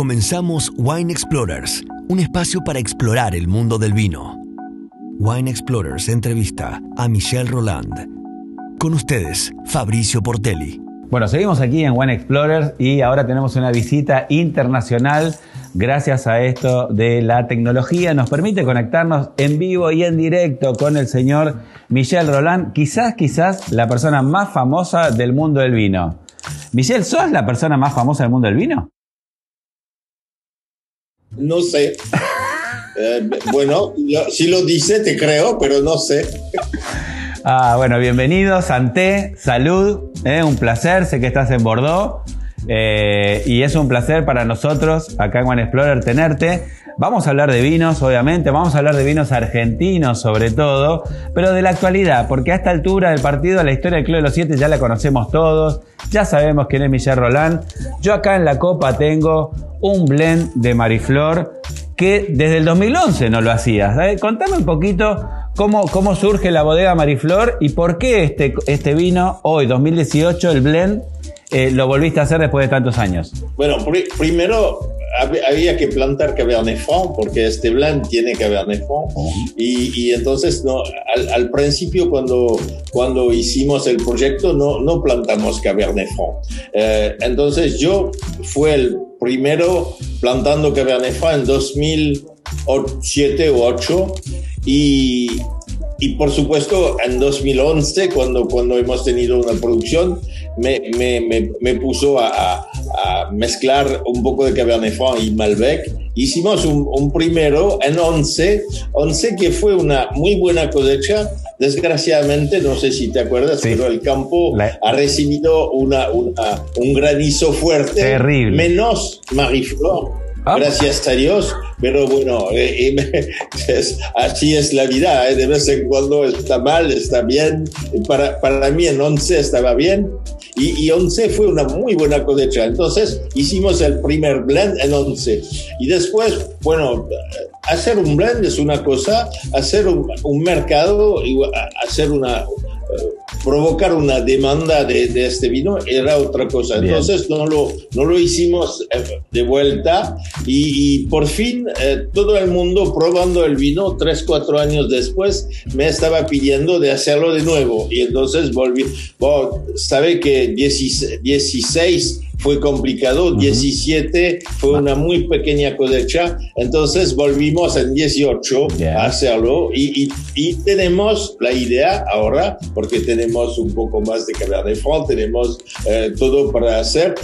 Comenzamos Wine Explorers, un espacio para explorar el mundo del vino. Wine Explorers entrevista a Michel Roland. Con ustedes, Fabricio Portelli. Bueno, seguimos aquí en Wine Explorers y ahora tenemos una visita internacional. Gracias a esto de la tecnología nos permite conectarnos en vivo y en directo con el señor Michel Roland, quizás, quizás la persona más famosa del mundo del vino. Michel, ¿sos la persona más famosa del mundo del vino? No sé. Eh, bueno, si lo dice, te creo, pero no sé. Ah, bueno, bienvenido, Santé, salud, eh, un placer, sé que estás en Bordeaux eh, y es un placer para nosotros acá en One Explorer tenerte. Vamos a hablar de vinos, obviamente, vamos a hablar de vinos argentinos sobre todo, pero de la actualidad, porque a esta altura del partido la historia del Club de los Siete ya la conocemos todos, ya sabemos quién es Michel Roland. Yo acá en la copa tengo un blend de Mariflor que desde el 2011 no lo hacías. Contame un poquito cómo, cómo surge la bodega Mariflor y por qué este, este vino hoy, 2018, el blend, eh, lo volviste a hacer después de tantos años. Bueno, primero había que plantar Cabernet Franc porque este blend tiene Cabernet Franc y, y, entonces no, al, principio cuando, cuando hicimos el proyecto no, no plantamos Cabernet Franc. Eh, entonces yo fue el primero plantando Cabernet Franc en 2007 o 2008 y y por supuesto, en 2011, cuando, cuando hemos tenido una producción, me, me, me, puso a, a, mezclar un poco de Cabernet Franc y Malbec. Hicimos un, un, primero en 11, 11 que fue una muy buena cosecha. Desgraciadamente, no sé si te acuerdas, pero el campo ha recibido una, una, un granizo fuerte. Terrible. Menos Mariflor Ah. Gracias a Dios, pero bueno, eh, eh, así es la vida, eh, de vez en cuando está mal, está bien. Para, para mí en 11 estaba bien y, y 11 fue una muy buena cosecha. Entonces hicimos el primer blend en 11 y después, bueno, hacer un blend es una cosa, hacer un, un mercado, hacer una provocar una demanda de, este vino era otra cosa. Entonces no lo, no lo hicimos eh, de vuelta y, por fin eh, todo el mundo probando el vino tres, cuatro años después me estaba pidiendo de hacerlo de nuevo y entonces volví. sabe que 16 fue complicado, 17 fue una muy pequeña cosecha, entonces volvimos en 18 a hacerlo y, y, tenemos la idea ahora, porque tenemos un poco más de Cabernet Franc, tenemos eh, todo para hacer,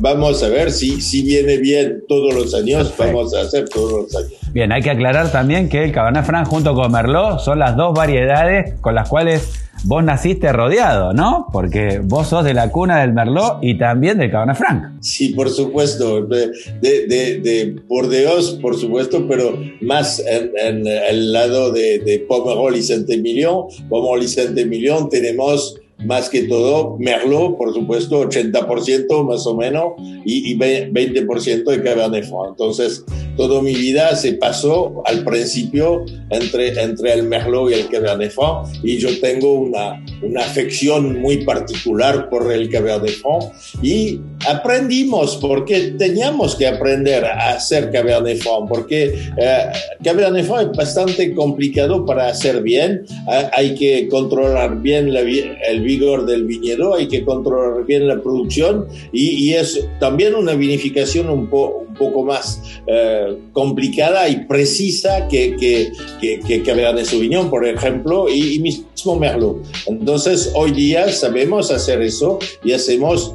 vamos a ver si, si viene bien todos los años, vamos a hacer todos los años. Bien, hay que aclarar también que el Cabernet Franc junto con Merlot son las dos variedades con las cuales vos naciste rodeado, ¿no? Porque vos sos de la cuna del Merlot y también del Cabernet Franc. Sí, por supuesto. De, de, de Bordeaux, por supuesto, pero más en, el lado de, de Pomerol y Saint-Emilion. Pomerol y Saint-Emilion tenemos más que todo Merlot, por supuesto, 80% más o menos, y, 20% de Cabernet Franc. Entonces, toda mi vida se pasó al principio entre, entre el Merlot y el Cabernet Franc, y yo tengo una, una afección muy particular por el Cabernet Franc, y aprendimos, porque teníamos que aprender a hacer Cabernet Franc, porque eh, Cabernet Franc es bastante complicado para hacer bien, hay que controlar bien la, el vigor del viñedo, hay que controlar bien la producción y, es también una vinificación un, un poco más eh, complicada y precisa que, que, que, que Cabernet Sauvignon, por ejemplo, y, y mismo Merlot. Entonces, hoy día sabemos hacer eso y hacemos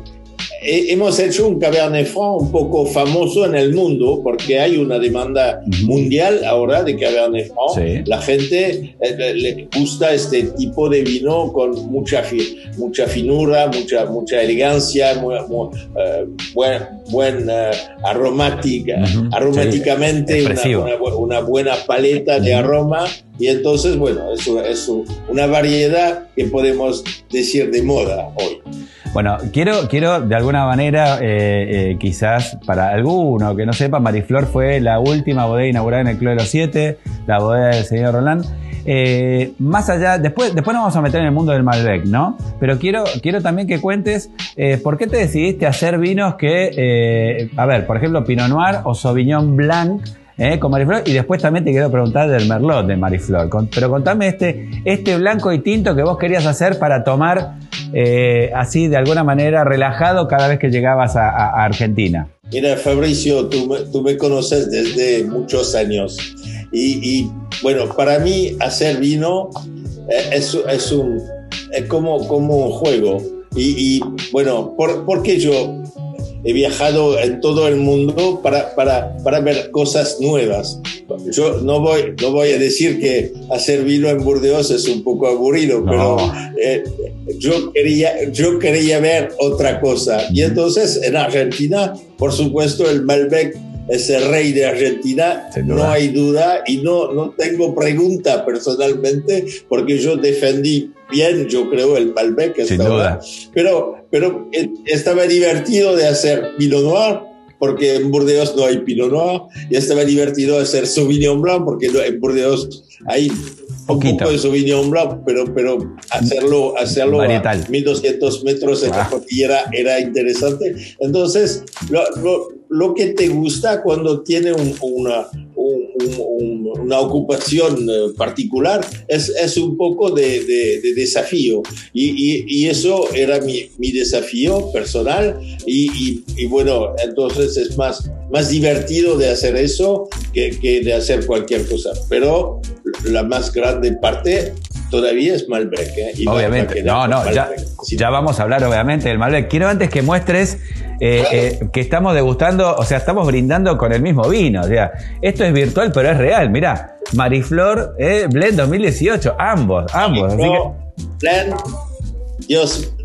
hemos hecho un Cabernet Franc un poco famoso en el mundo porque hay una demanda mundial ahora de Cabernet Franc. La gente eh, le gusta este tipo de vino con mucha, mucha finura, mucha, mucha elegancia, muy, eh, buen, buen uh, aromática, aromáticamente una, buena paleta de aroma. Y entonces, bueno, eso es una variedad que podemos decir de moda hoy. Bueno, quiero, quiero de alguna manera, eh, eh, quizás para alguno que no sepa, Mariflor fue la última bodega inaugurada en el Club de los Siete, la bodega del señor Roland. Eh, más allá, después, después nos vamos a meter en el mundo del Malbec, ¿no? Pero quiero, quiero también que cuentes por qué te decidiste hacer vinos que, a ver, por ejemplo, Pinot Noir o Sauvignon Blanc ¿eh? con Mariflor. Y después también te quiero preguntar del Merlot de Mariflor. pero contame este, este blanco y tinto que vos querías hacer para tomar eh, así de alguna manera relajado cada vez que llegabas a, Argentina. Mira, Fabricio, tú me, tú me conoces desde muchos años. Y, bueno, para mí hacer vino eh, es, es, un, es como, como un juego. Y, y bueno, ¿por, ¿por qué yo he viajado en todo el mundo para, para, para, ver cosas nuevas. Yo no voy, no voy a decir que hacer vino en Burdeos es un poco aburrido, pero eh, yo, quería, yo quería ver otra cosa. Y entonces en Argentina, por supuesto, el Malbec es el rey de Argentina, no hay duda, y no, no tengo pregunta personalmente, porque yo defendí bien, yo creo, el Malbec Sin duda. Pero, pero eh, estaba divertido de hacer Pinot Noir, porque en Burdeos no hay Pinot Noir, y estaba divertido de hacer Sauvignon Blanc, porque en Burdeos hay un poco de Sauvignon Blanc, pero, pero hacerlo, hacerlo a 1200 metros en la cordillera era interesante. Entonces, lo, lo que te gusta cuando tiene una, una ocupación eh, particular es, es un poco de, de, desafío. Y, y, eso era mi, mi desafío personal. Y, y, bueno, entonces es más, más divertido de hacer eso que, que de hacer cualquier cosa. Pero la más grande parte todavía es Malbec. ¿eh? obviamente, no, no, ya, ya, vamos a hablar obviamente del Malbec. Quiero antes que muestres eh, eh, que estamos degustando, o sea, estamos brindando con el mismo vino. O sea, esto es virtual, pero es real. Mirá, Mariflor Blend 2018, ambos, ambos. Así que... Blend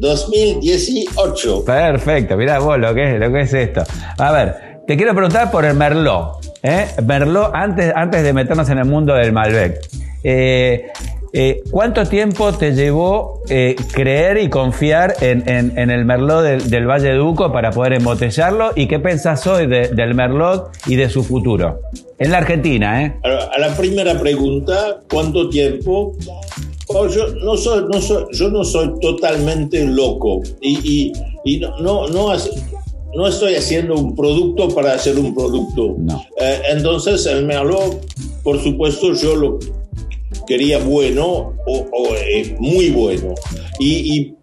2018. Perfecto, mirá vos lo que es, lo que es esto. A ver, te quiero preguntar por el Merlot. ¿eh? Merlot, antes, antes de meternos en el mundo del Malbec. Eh, eh, ¿Cuánto tiempo te llevó eh, creer y confiar en, el Merlot del, Valle de Duco para poder embotellarlo? ¿Y qué pensás hoy del Merlot y de su futuro? En la Argentina, ¿eh? A la primera pregunta, ¿cuánto tiempo? Oh, yo, no soy, no soy, yo no soy totalmente loco y, no, no, no, estoy haciendo un producto para hacer un producto. Eh, entonces, el Merlot, por supuesto, yo lo quería bueno o, eh, muy bueno. Y,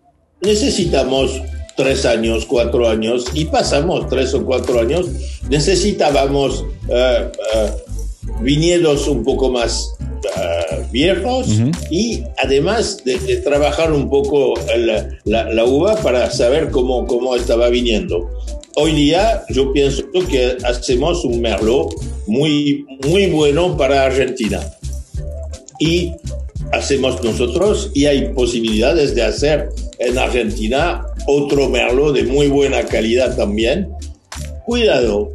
necesitamos tres años, cuatro años, y pasamos tres o cuatro años, necesitábamos eh, eh, viñedos un poco más viejos y además de, trabajar un poco la, uva para saber cómo, cómo estaba viniendo. Hoy día yo pienso que hacemos un merlot muy, muy bueno para Argentina y hacemos nosotros y hay posibilidades de hacer en Argentina otro merlot de muy buena calidad también. Cuidado,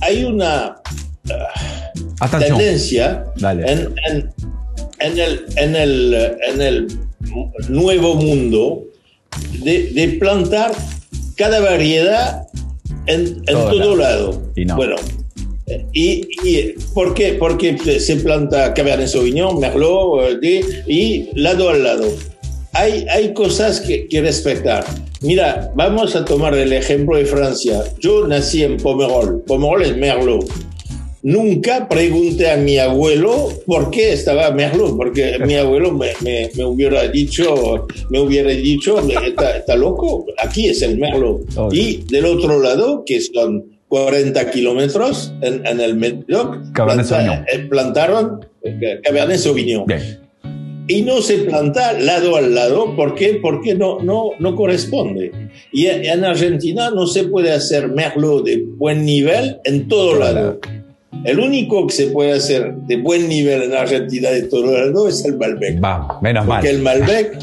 hay una uh, tendencia en, en, en, el, en, el, en el nuevo mundo de, de plantar cada variedad en, en todo, lado. Bueno, ¿Y, y por qué? Porque se planta Cabernet Sauvignon, Merlot y lado al lado. Hay, hay cosas que, que respetar. Mira, vamos a tomar el ejemplo de Francia. Yo nací en Pomerol. Pomerol es Merlot. Nunca pregunté a mi abuelo por qué estaba Merlot, porque mi abuelo me, me, me hubiera dicho, me hubiera dicho, está, está loco, aquí es el Merlot. Y del otro lado, que son 40 kilómetros en, en, el Médoc. Eh, plantaron eh, Cabernet Sauvignon. Y no se planta lado al lado. ¿Por qué? Porque no, no, no corresponde. Y en Argentina no se puede hacer Merlot de buen nivel en todo lado. El único que se puede hacer de buen nivel en Argentina de todo lado es el Malbec. Vamos, menos mal. Porque el Malbec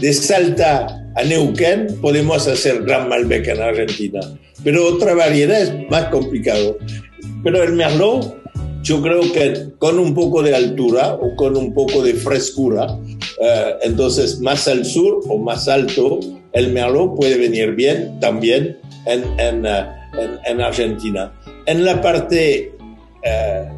de Salta a Neuquén podemos hacer gran Malbec en Argentina, pero otra variedad es más complicado. Pero el Merlot yo creo que con un poco de altura o con un poco de frescura, eh, entonces más al sur o más alto, el merlot puede venir bien también en, en, eh, en, Argentina. En la parte eh,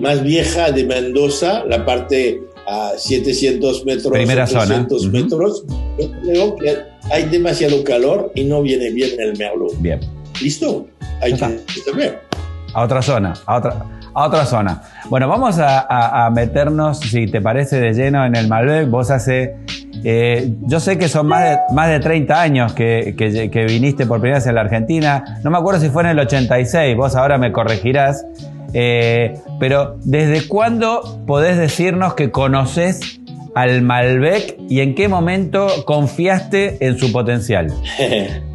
más vieja de Mendoza, la parte a 700 metros, Primera 800 metros, yo creo que hay demasiado calor y no viene bien el merlot. Bien. ¿Listo? Hay que saber. A otra zona, a otra, a otra zona. Bueno, vamos a, meternos, si te parece, de lleno en el Malbec. Vos hace, eh, yo sé que son más de, más de 30 años que, que, viniste por primera vez a la Argentina. No me acuerdo si fue en el 86, vos ahora me corregirás. Eh, pero ¿desde cuándo podés decirnos que conoces al Malbec y en qué momento confiaste en su potencial?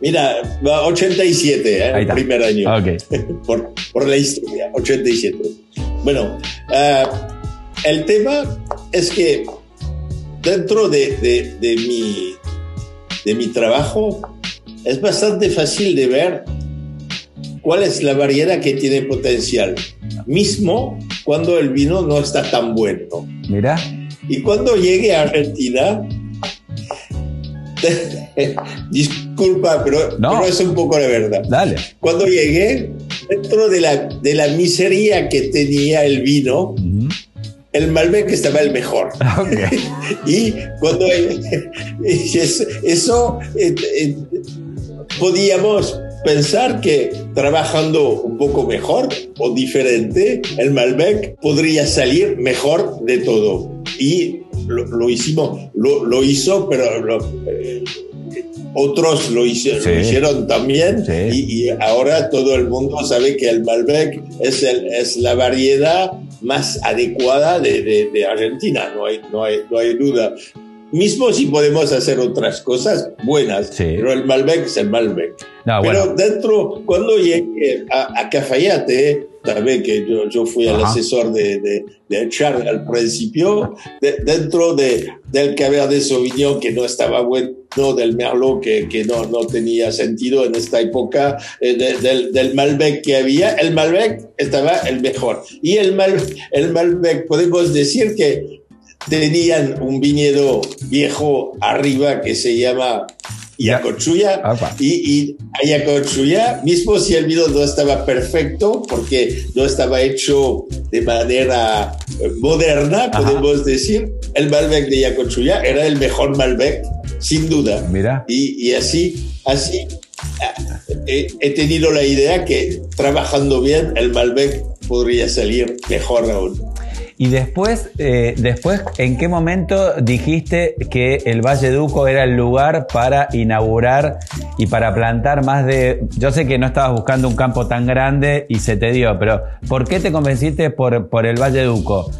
Mira, 87, ¿eh? el primer año. por, por, la historia, 87. Bueno, uh, el tema es que dentro de, de, de, mi, de mi trabajo es bastante fácil de ver cuál es la variedad que tiene potencial, mismo cuando el vino no está tan bueno. Mira. Y cuando llegue a Argentina, disculpa, pero, no. es un poco la verdad. Dale. Cuando llegué, dentro de la, de la miseria que tenía el vino, el Malbec estaba el mejor. y cuando eso, eh, eh, podíamos pensar que trabajando un poco mejor o diferente, el Malbec podría salir mejor de todo. Y lo, hicimos, lo, hizo, pero eh, otros lo, hicieron, también. Y, ahora todo el mundo sabe que el Malbec es, el, es la variedad más adecuada de, de, Argentina, no hay, no, hay, no hay duda mismo si podemos hacer otras cosas buenas, pero el Malbec es el Malbec. Pero dentro, cuando llegué a, a Cafayate, también que yo, yo fui el asesor de, de, de Charles al principio, dentro de, del Cabernet Sauvignon que no estaba bueno, del Merlot que, que no, no tenía sentido en esta época, eh, del, del, Malbec que había, el Malbec estaba el mejor. Y el, Mal, el Malbec, podemos decir que tenían un viñedo viejo arriba que se llama Yacochuya y, y Ayacochuya, mismo si el vino no estaba perfecto porque no estaba hecho de manera eh, moderna, podemos decir, el Malbec de Yacochuya era el mejor Malbec, sin duda. Mira. Y, y así, así eh, he, tenido la idea que trabajando bien el Malbec podría salir mejor aún. Y después, eh, después, ¿en qué momento dijiste que el Valle Duco era el lugar para inaugurar y para plantar más de... Yo sé que no estabas buscando un campo tan grande y se te dio, pero ¿por qué te convenciste por, por el Valle Duco?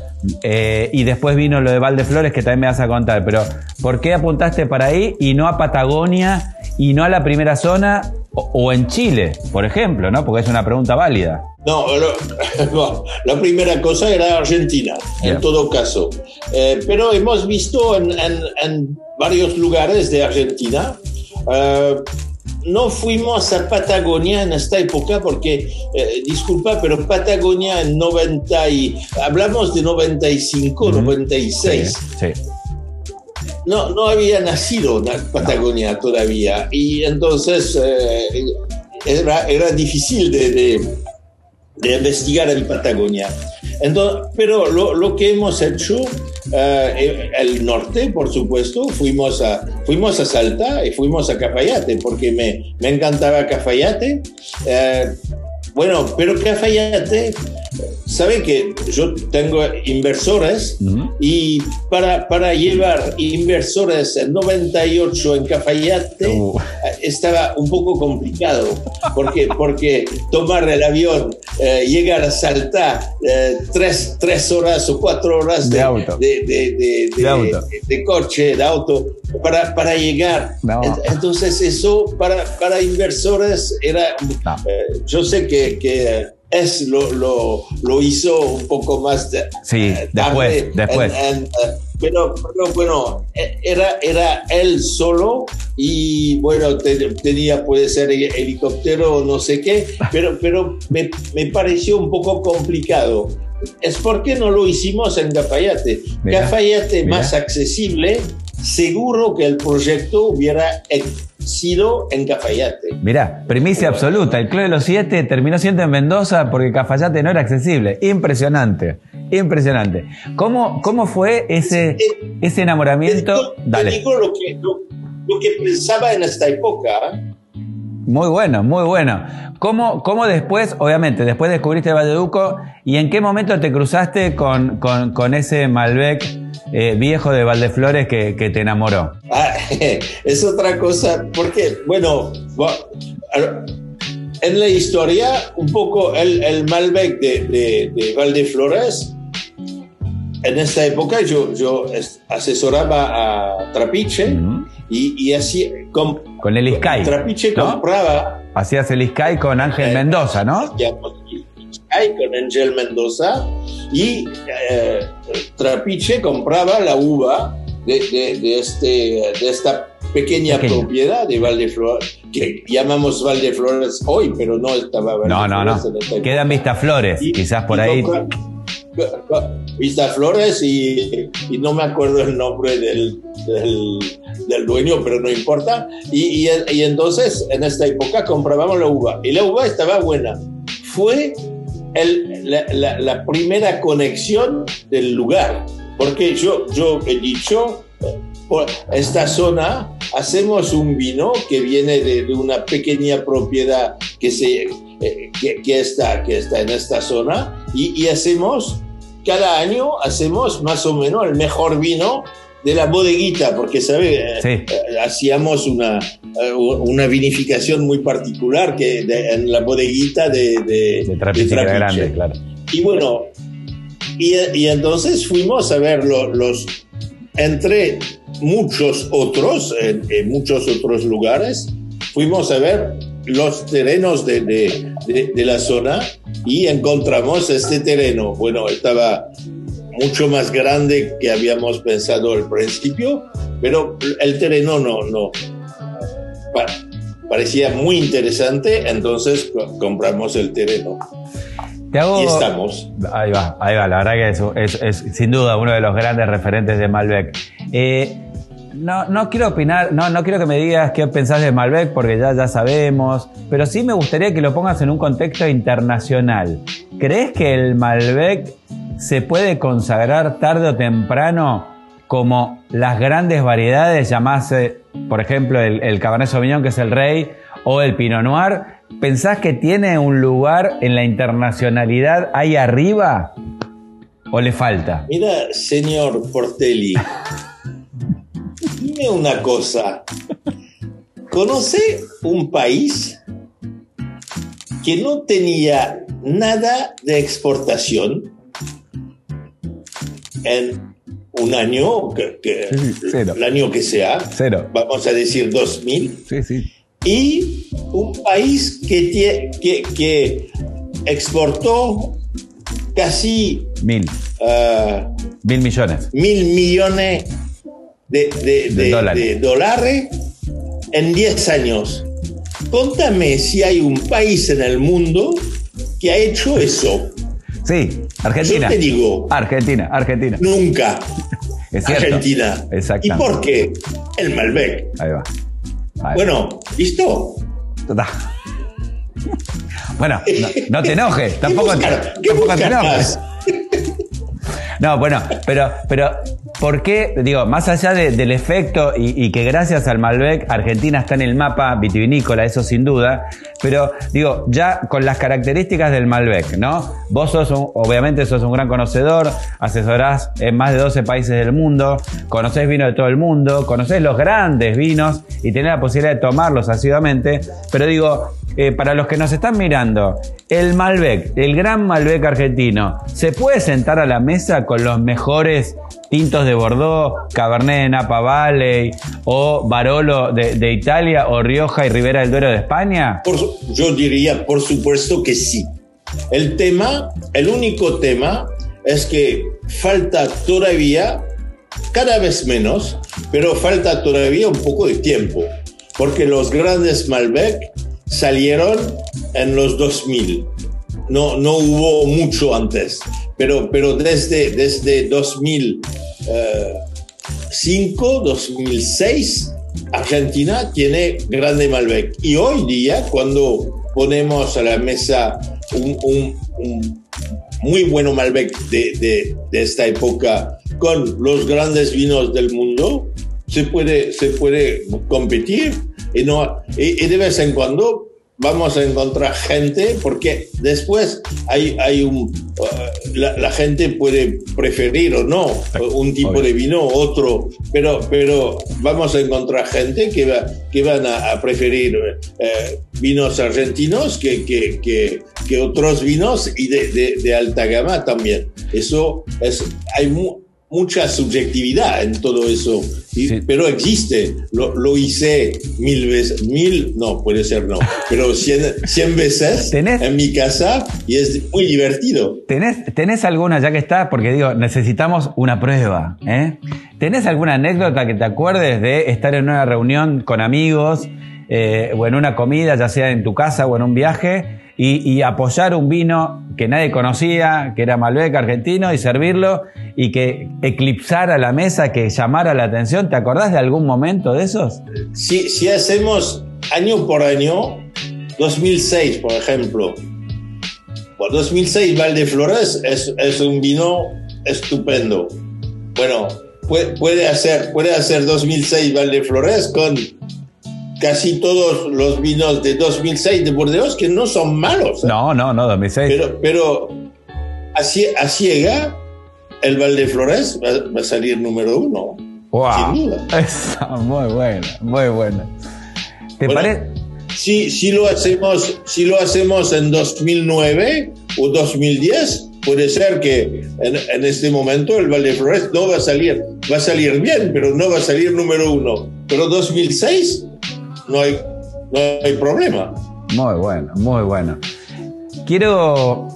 Eh, y después vino lo de Valdeflores que también me vas a contar, pero ¿por qué apuntaste para ahí y no a Patagonia y no a la primera zona o, en Chile, por ejemplo, ¿no? Porque es una pregunta válida. No, la primera cosa era Argentina, en todo caso. Eh, pero hemos visto en, varios lugares de Argentina. Eh, no fuimos a Patagonia en esta época porque, eh, disculpa, pero Patagonia en 90 y... Hablamos de 95, 96. Sí, No, no había nacido en Patagonia todavía y entonces era, era difícil de de investigar en Patagonia. Entonces, pero lo, lo que hemos hecho, eh, el norte, por supuesto, fuimos a, fuimos a Salta y fuimos a Cafayate, porque me, me encantaba Cafayate. Eh, bueno, pero Cafayate Sabe que yo tengo inversores y para, para llevar inversores en 98 en Cafayate uh. estaba un poco complicado. porque Porque tomar el avión, eh, llegar a Salta eh, tres, tres, horas o cuatro horas de, de, de, coche, de auto, para, para llegar. Entonces eso para, para inversores era... Eh, yo sé que, que es lo, lo, lo, hizo un poco más de, sí, eh, después, después. Eh, pero, pero, bueno, e, era, era él solo y bueno, tenía, puede ser helicóptero o no sé qué, pero, pero me, me pareció un poco complicado. Es porque no lo hicimos en Cafayate. Cafayate más accesible, seguro que el proyecto hubiera sido en Cafayate. Mirá, primicia absoluta. El Club de los Siete terminó siendo en Mendoza porque Cafayate no era accesible. Impresionante, impresionante. ¿Cómo, cómo fue ese, ese enamoramiento? Dale. digo lo que, lo que pensaba en esta época. Muy bueno, muy bueno. ¿Cómo, ¿Cómo, después, obviamente, después descubriste Valdeduco y en qué momento te cruzaste con, con, ese Malbec eh, viejo de Valdeflores que, que te enamoró? Ah, es otra cosa, porque, bueno, en la historia, un poco el, el Malbec de, de Valdeflores en esta época yo, yo asesoraba a Trapiche y, así... Con, con el Sky. Trapiche compraba... Hacías el Sky con Ángel eh, Mendoza, ¿no? Sky con Ángel Mendoza y eh, Trapiche compraba la uva de, de, este, de esta pequeña propiedad de Valdeflores, que llamamos Valdeflores hoy, pero no estaba No, no, no. Quedan Vistaflores, quizás por ahí. Flores y, no me acuerdo el nombre del, del, dueño, pero no importa. Y, y, entonces en esta época comprábamos la uva y la uva estaba buena. Fue el, la, primera conexión del lugar, porque yo, yo he dicho, esta zona hacemos un vino que viene de, una pequeña propiedad que, se, eh, que, está, que está en esta zona y, y hacemos cada año hacemos más o menos el mejor vino de la bodeguita, porque, ¿sabe? Eh, hacíamos una, eh, una vinificación muy particular que en la bodeguita de, de, Trapiche, Grande, claro. Y bueno, y, y, entonces fuimos a ver los, entre muchos otros, en, muchos otros lugares, fuimos a ver los terrenos de, de, de la zona y encontramos este terreno. Bueno, estaba mucho más grande que habíamos pensado al principio, pero el terreno no, no parecía muy interesante, entonces compramos el terreno. Y estamos. Ahí va, ahí va, la verdad que es, es, sin duda uno de los grandes referentes de Malbec. Eh, no, quiero opinar, no, no quiero que me digas qué pensás de Malbec porque ya, ya sabemos, pero sí me gustaría que lo pongas en un contexto internacional. ¿Crees que el Malbec se puede consagrar tarde o temprano como las grandes variedades, llamase, por ejemplo, el, el Cabernet Sauvignon, que es el rey, o el Pinot Noir? ¿Pensás que tiene un lugar en la internacionalidad ahí arriba? ¿O le falta? Mira, señor Portelli. Dime una cosa. ¿Conoce un país que no tenía nada de exportación en un año, que, el año que sea, Cero. vamos a decir 2000, sí, sí. y un país que, que, que exportó casi... Mil. Ah, mil millones. Mil millones de, dólares. en 10 años. Contame si hay un país en el mundo que ha hecho eso. Sí, Argentina. Yo te digo. Argentina, Argentina. Nunca. Es cierto. Argentina. Exacto. ¿Y por qué? El Malbec. Ahí va. bueno, ¿listo? Bueno, no, te enojes, tampoco, tampoco te enojes. No, bueno, pero, pero ¿por qué? Digo, más allá del efecto y, que gracias al Malbec Argentina está en el mapa vitivinícola, eso sin duda, pero digo, ya con las características del Malbec, ¿no? Vos sos, obviamente, sos un gran conocedor, asesorás en más de 12 países del mundo, conocés vino de todo el mundo, conocés los grandes vinos y tenés la posibilidad de tomarlos asiduamente, pero digo, eh, para los que nos están mirando, el Malbec, el gran Malbec argentino, ¿se puede sentar a la mesa con los mejores tintos de Bordeaux, Cabernet de Napa Valley o Barolo de, Italia o Rioja y Ribera del Duero de España? yo diría, por supuesto que sí. El tema, el único tema es que falta todavía, cada vez menos, pero falta todavía un poco de tiempo porque los grandes Malbec salieron en los 2000. No, no hubo mucho antes, pero, pero desde, desde 2005, 2006, Argentina tiene grande Malbec. Y hoy día, cuando ponemos a la mesa un, muy bueno Malbec de, de, esta época con los grandes vinos del mundo, se puede, se puede competir y, no, y de vez en cuando vamos a encontrar gente, porque después hay, hay un, uh, la, gente puede preferir o no un tipo de vino otro, pero, pero vamos a encontrar gente que, va, que van a, preferir eh, vinos argentinos que, que, que, que, otros vinos y de, de, de, alta gama también. Eso es, hay mucha subjetividad en todo eso, pero existe. Lo, hice mil veces, mil, no, puede ser no, pero cien, cien veces en mi casa y es muy divertido. ¿Tenés, ¿Tenés alguna, ya que está, porque digo, necesitamos una prueba, ¿eh? ¿Tenés alguna anécdota que te acuerdes de estar en una reunión con amigos eh, o en una comida, ya sea en tu casa o en un viaje? Y, apoyar un vino que nadie conocía, que era Malbec argentino, y servirlo y que eclipsara la mesa, que llamara la atención. ¿Te acordás de algún momento de esos? Si, si hacemos año por año, 2006, por ejemplo. Por 2006, Valdeflores es, es un vino estupendo. Bueno, puede, puede, hacer, puede hacer 2006 Valdeflores con casi todos los vinos de 2006 de Burdeos que no son malos. ¿eh? No, no, no, 2006. Pero, pero a, ciega, el Valdeflores va, va a salir número uno. Wow. Sin duda. muy buena, muy buena. ¿Te parece? Si, si, lo hacemos, si lo hacemos en 2009 o 2010, puede ser que en, en, este momento el Valdeflores no va a salir, va a salir bien, pero no va a salir número uno. Pero 2006 no hay, no hay problema. Muy bueno, muy bueno. Quiero,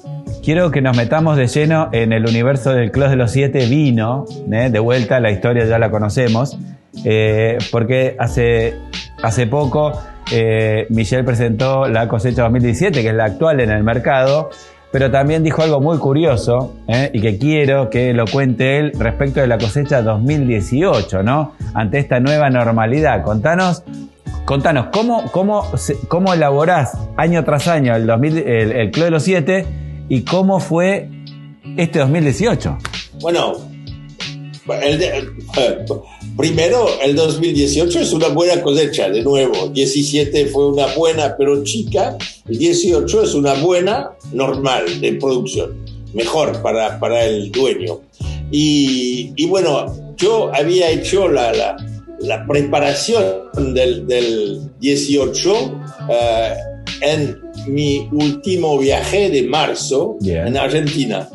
quiero que nos metamos de lleno en el universo del Clos de los Siete Vino. ¿eh? De vuelta, la historia ya la conocemos. Eh, porque hace, hace poco eh, Michelle presentó la cosecha 2017, que es la actual en el mercado, pero también dijo algo muy curioso y que quiero que lo cuente él respecto de la cosecha 2018, ¿no? Ante esta nueva normalidad. Contanos Contanos, ¿cómo, cómo, cómo elaborás año tras año el, 2000, el, el Club de los Siete y cómo fue este 2018? Bueno, primero el 2018 es una buena cosecha, de nuevo. 17 fue una buena pero chica, y 18 es una buena normal de producción, mejor para, para el dueño. Y, y bueno, yo había hecho la, la la preparación del, del 18 eh, en mi último viaje de marzo en Argentina.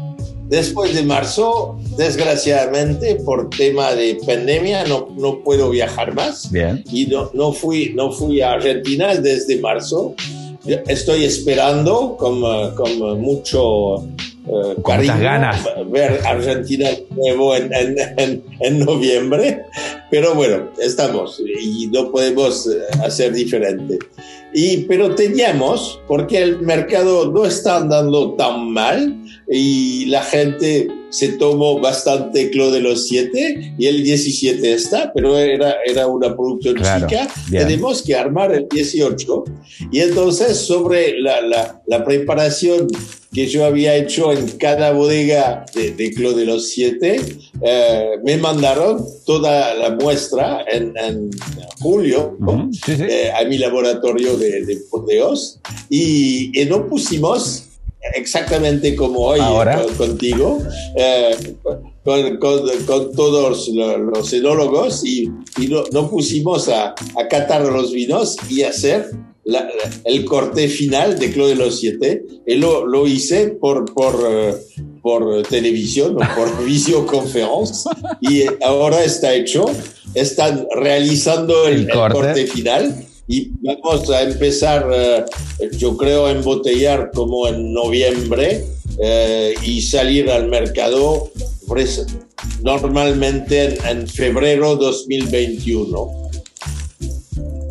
Después de marzo, desgraciadamente, por tema de pandemia, no, no puedo viajar más. Y no, no, fui, no fui a Argentina desde marzo. Estoy esperando con, con mucho con muchas ganas. Ver Argentina nuevo en, en, en, noviembre, pero bueno, estamos y no podemos eh, hacer diferente. Y, pero teníamos, porque el mercado no está andando tan mal y la gente se tomó bastante Clo de los 7 y el 17 está, pero era, era una producción chica. Tenemos que armar el 18 y entonces sobre la, la, la preparación que yo había hecho en cada bodega de, de de los Siete, eh, me mandaron toda la muestra en, en julio eh, a mi laboratorio de, de Bordeos y, y no pusimos exactamente como hoy contigo, eh, con, con, todos los enólogos y, y no, no, pusimos a, a catar los vinos y hacer el corte final de Club de los Siete. Y lo, lo hice por, por, eh, por televisión o por videoconferencia y ahora está hecho. Están realizando el, corte. final y vamos a empezar, eh, yo creo, a embotellar como en noviembre eh, y salir al mercado pues, normalmente en, febrero 2021.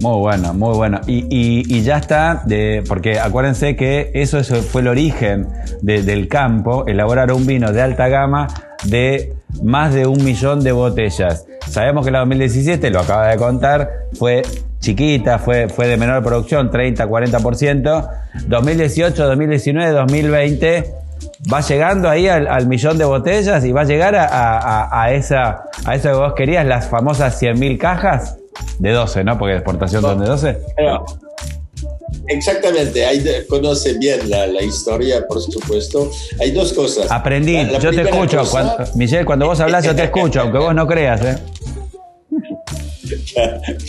Muy bueno, muy bueno. Y, y- ya está, porque acuérdense que eso, eso fue el origen de- del campo, elaborar un vino de alta gama de más de un millón de botellas. Sabemos que la 2017, lo acaba de contar, fue chiquita, fue, fue de menor producción, 30, 40%. 2018, 2019, 2020 va llegando ahí al, al millón de botellas y va a llegar a, a- esa, a eso que vos querías, las famosas 100.000 cajas de 12, ¿no? Porque exportación son de 12. Pero, exactamente, ahí conoce bien la, la historia, por supuesto. Hay dos cosas. Aprendí, La- la yo te escucho. cosa- Cuando, Michelle, cuando vos hablas, yo te escucho, aunque vos no creas, ¿eh?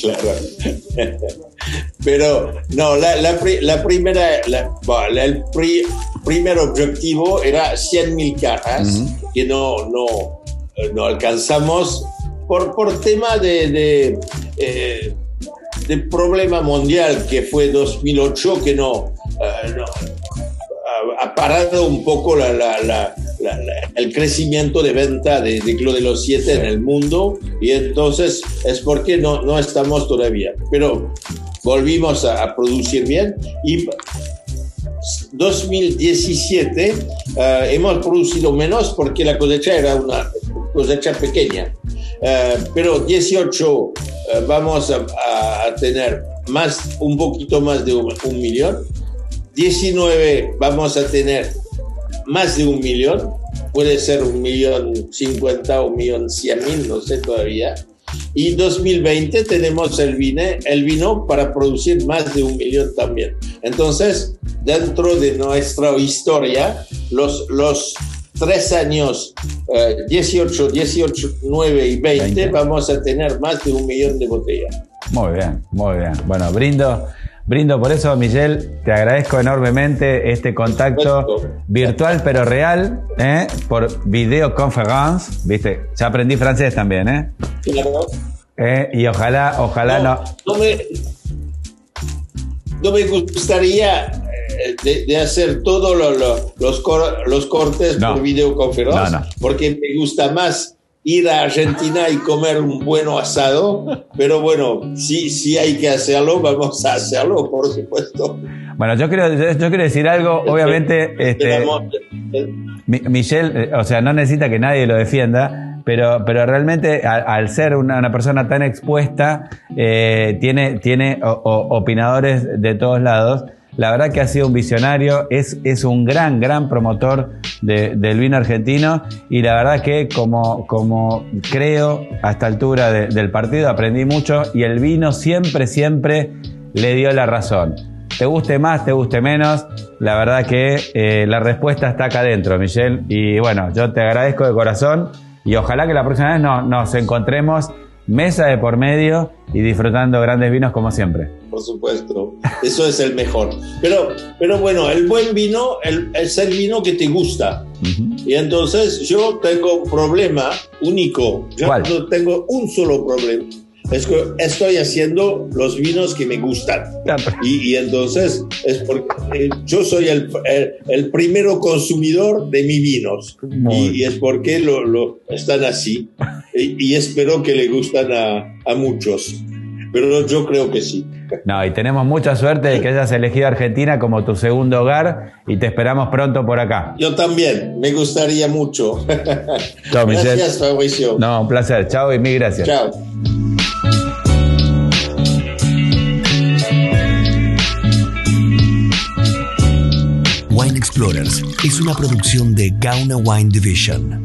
Claro. Pero no, la, la la primera, la- el pri- primer objetivo era 100 mil cajas que no, no, no alcanzamos por, por tema de, de, eh, de problema mundial que fue 2008 que no, eh, no, ha- ha parado un poco la- la- la- la- la- el crecimiento de venta de, de Club de los Siete en el mundo y entonces es porque no, no estamos todavía. Pero volvimos a, a producir bien y 2017 eh, hemos producido menos porque la cosecha era una cosecha pequeña. Eh, pero 18 eh, vamos a, a- a tener más, un poquito más de un, un millón. 19 vamos a tener más de un millón. Puede ser un millón cincuenta o un millón cien mil, no sé todavía. Y 2020 tenemos el, vine, el vino para producir más de un millón también. Entonces, dentro de nuestra historia, los, los tres años, eh, 18, 18, 9 y 20, 20. vamos a tener más de un millón de botellas. Muy bien, muy bien. Bueno, brindo, brindo por eso, Michelle. Te agradezco enormemente este contacto Perfecto. virtual pero real, ¿eh? por videoconference. Viste, ya aprendí francés también, ¿eh? Claro. ¿Eh? Y ojalá, ojalá no. no me, no me gustaría eh, de, de hacer todos lo- lo- los, cor- los cortes No. por videoconferencia, porque me gusta más ir a Argentina y comer un buen asado, pero bueno, si, si hay que hacerlo, vamos a hacerlo, por supuesto. Bueno, yo quiero, yo, yo quiero decir algo, obviamente, este, eh, Mi- Michelle, eh, o sea, no necesita que nadie lo defienda, pero, pero realmente al ser una, una persona tan expuesta, eh, tiene, tiene o- o- opinadores de todos lados. La verdad que ha sido un visionario, es, es un gran, gran promotor de- del vino argentino y la verdad que como, como creo a esta altura de- del partido aprendí mucho y el vino siempre, siempre le dio la razón. Te guste más, te guste menos, la verdad que eh, la respuesta está acá adentro, Michelle. Y bueno, yo te agradezco de corazón y ojalá que la próxima vez no- nos encontremos mesa de por medio y disfrutando grandes vinos como siempre. por supuesto, eso es el mejor. Pero, pero bueno, el buen vino el- es el vino que te gusta. Y entonces yo tengo un problema único. Yo ¿Cuál? no tengo un solo problema. Es que estoy haciendo los vinos que me gustan. Y, y entonces es porque eh, yo soy el, el, el primero consumidor de mis vinos. Y, y es porque lo, lo están así. Y, y espero que le gustan a, a muchos. Pero yo creo que sí. No, y tenemos mucha suerte de que hayas elegido Argentina como tu segundo hogar y te esperamos pronto por acá. Yo también, me gustaría mucho. Chao, Michelle. Gracias, Fabricio. No, un placer. Chao y mil gracias. Chao. Wine Explorers es una producción de Gauna Wine Division.